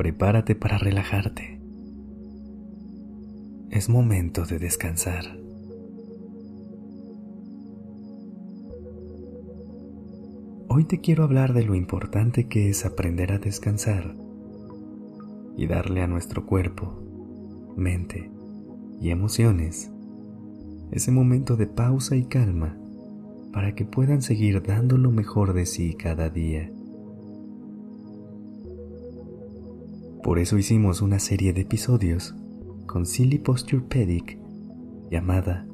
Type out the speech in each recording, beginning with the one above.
Prepárate para relajarte. Es momento de descansar. Hoy te quiero hablar de lo importante que es aprender a descansar y darle a nuestro cuerpo, mente y emociones ese momento de pausa y calma para que puedan seguir dando lo mejor de sí cada día. Por eso hicimos una serie de episodios con Silly Posture Pedic llamada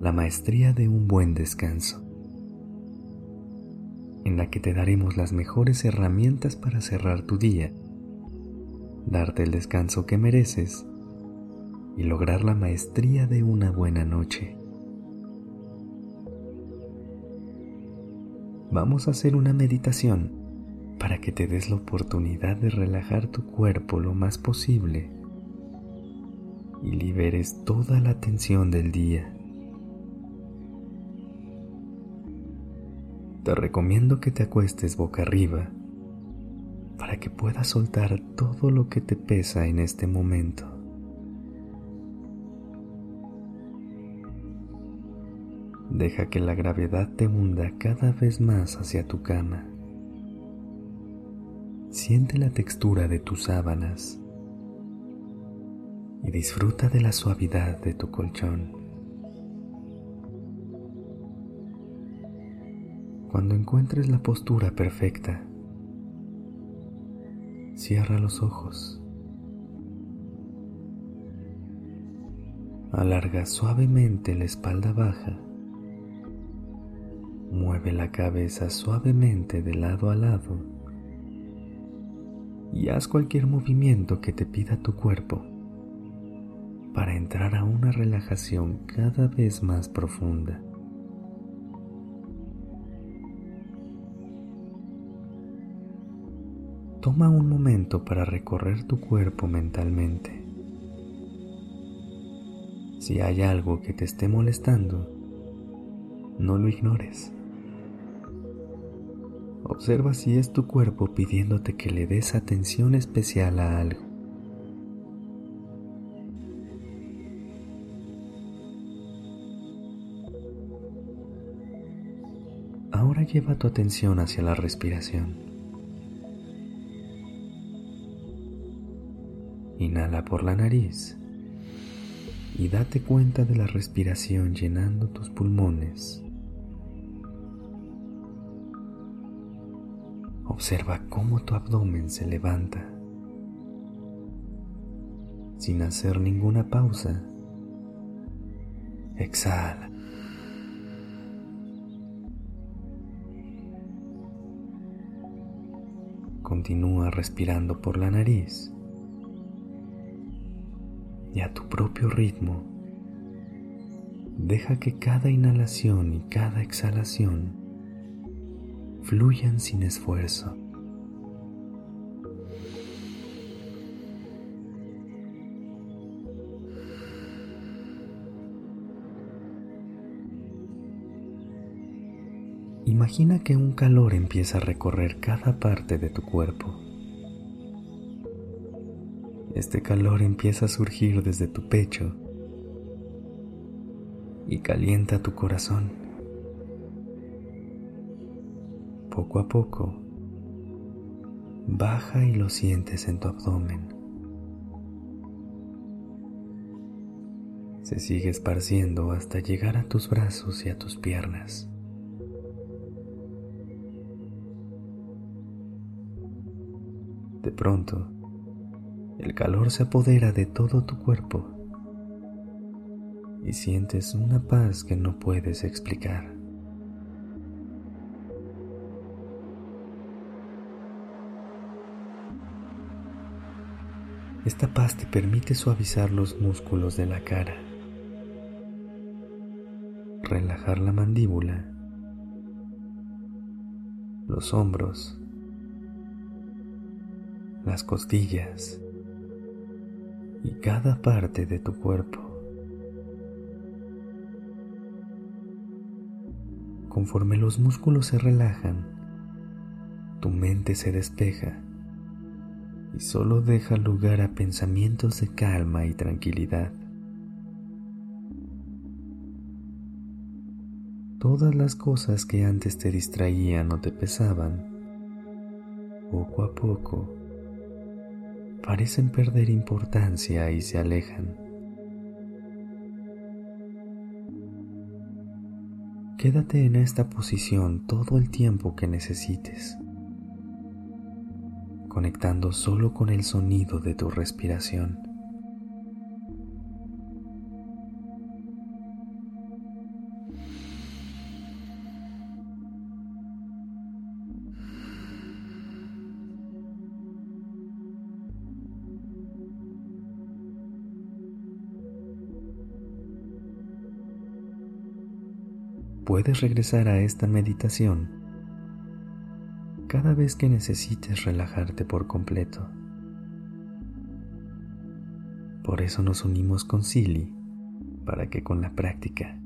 La Maestría de un Buen Descanso en la que te daremos las mejores herramientas para cerrar tu día, darte el descanso que mereces y lograr la maestría de una buena noche. Vamos a hacer una meditación para que te des la oportunidad de relajar tu cuerpo lo más posible y liberes toda la tensión del día. te recomiendo que te acuestes boca arriba para que puedas soltar todo lo que te pesa en este momento. Deja que la gravedad te hunda cada vez más hacia tu cama. Siente la textura de tus sábanas y disfruta de la suavidad de tu colchón. Cuando encuentres la postura perfecta, cierra los ojos. Alarga suavemente la espalda baja. Mueve la cabeza suavemente de lado a lado y haz cualquier movimiento que te pida tu cuerpo para entrar a una relajación cada vez más profunda. Toma un momento para recorrer tu cuerpo mentalmente. Si hay algo que te esté molestando, no lo ignores. Observa si es tu cuerpo pidiéndote que le des atención especial a algo. Ahora lleva tu atención hacia la respiración. Inhala por la nariz y date cuenta de la respiración llenando tus pulmones. Observa cómo tu abdomen se levanta. Sin hacer ninguna pausa, exhala. Continúa respirando por la nariz y a tu propio ritmo. Deja que cada inhalación y cada exhalación fluyan sin esfuerzo. Imagina que un calor empieza a recorrer cada parte de tu cuerpo. Este calor empieza a surgir desde tu pecho y calienta tu corazón. Poco a poco, baja y lo sientes en tu abdomen. Se sigue esparciendo hasta llegar a tus brazos y a tus piernas. De pronto, el calor se apodera de todo tu cuerpo y sientes una paz que no puedes explicar. Esta paz te permite suavizar los músculos de la cara, relajar la mandíbula, los hombros, las costillas. Y cada parte de tu cuerpo. Conforme los músculos se relajan, tu mente se despeja y solo deja lugar a pensamientos de calma y tranquilidad. Todas las cosas que antes te distraían o te pesaban, poco a poco, parecen perder importancia y se alejan. Quédate en esta posición todo el tiempo que necesites conectando solo con el sonido de tu respiración. Puedes regresar a esta meditación cada vez que necesites relajarte por completo. Por eso nos unimos con Silly, para que con la práctica,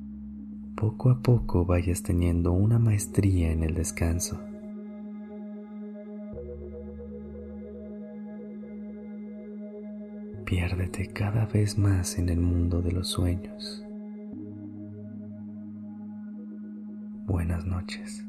poco a poco vayas teniendo una maestría en el descanso. Piérdete cada vez más en el mundo de los sueños. Buenas noches.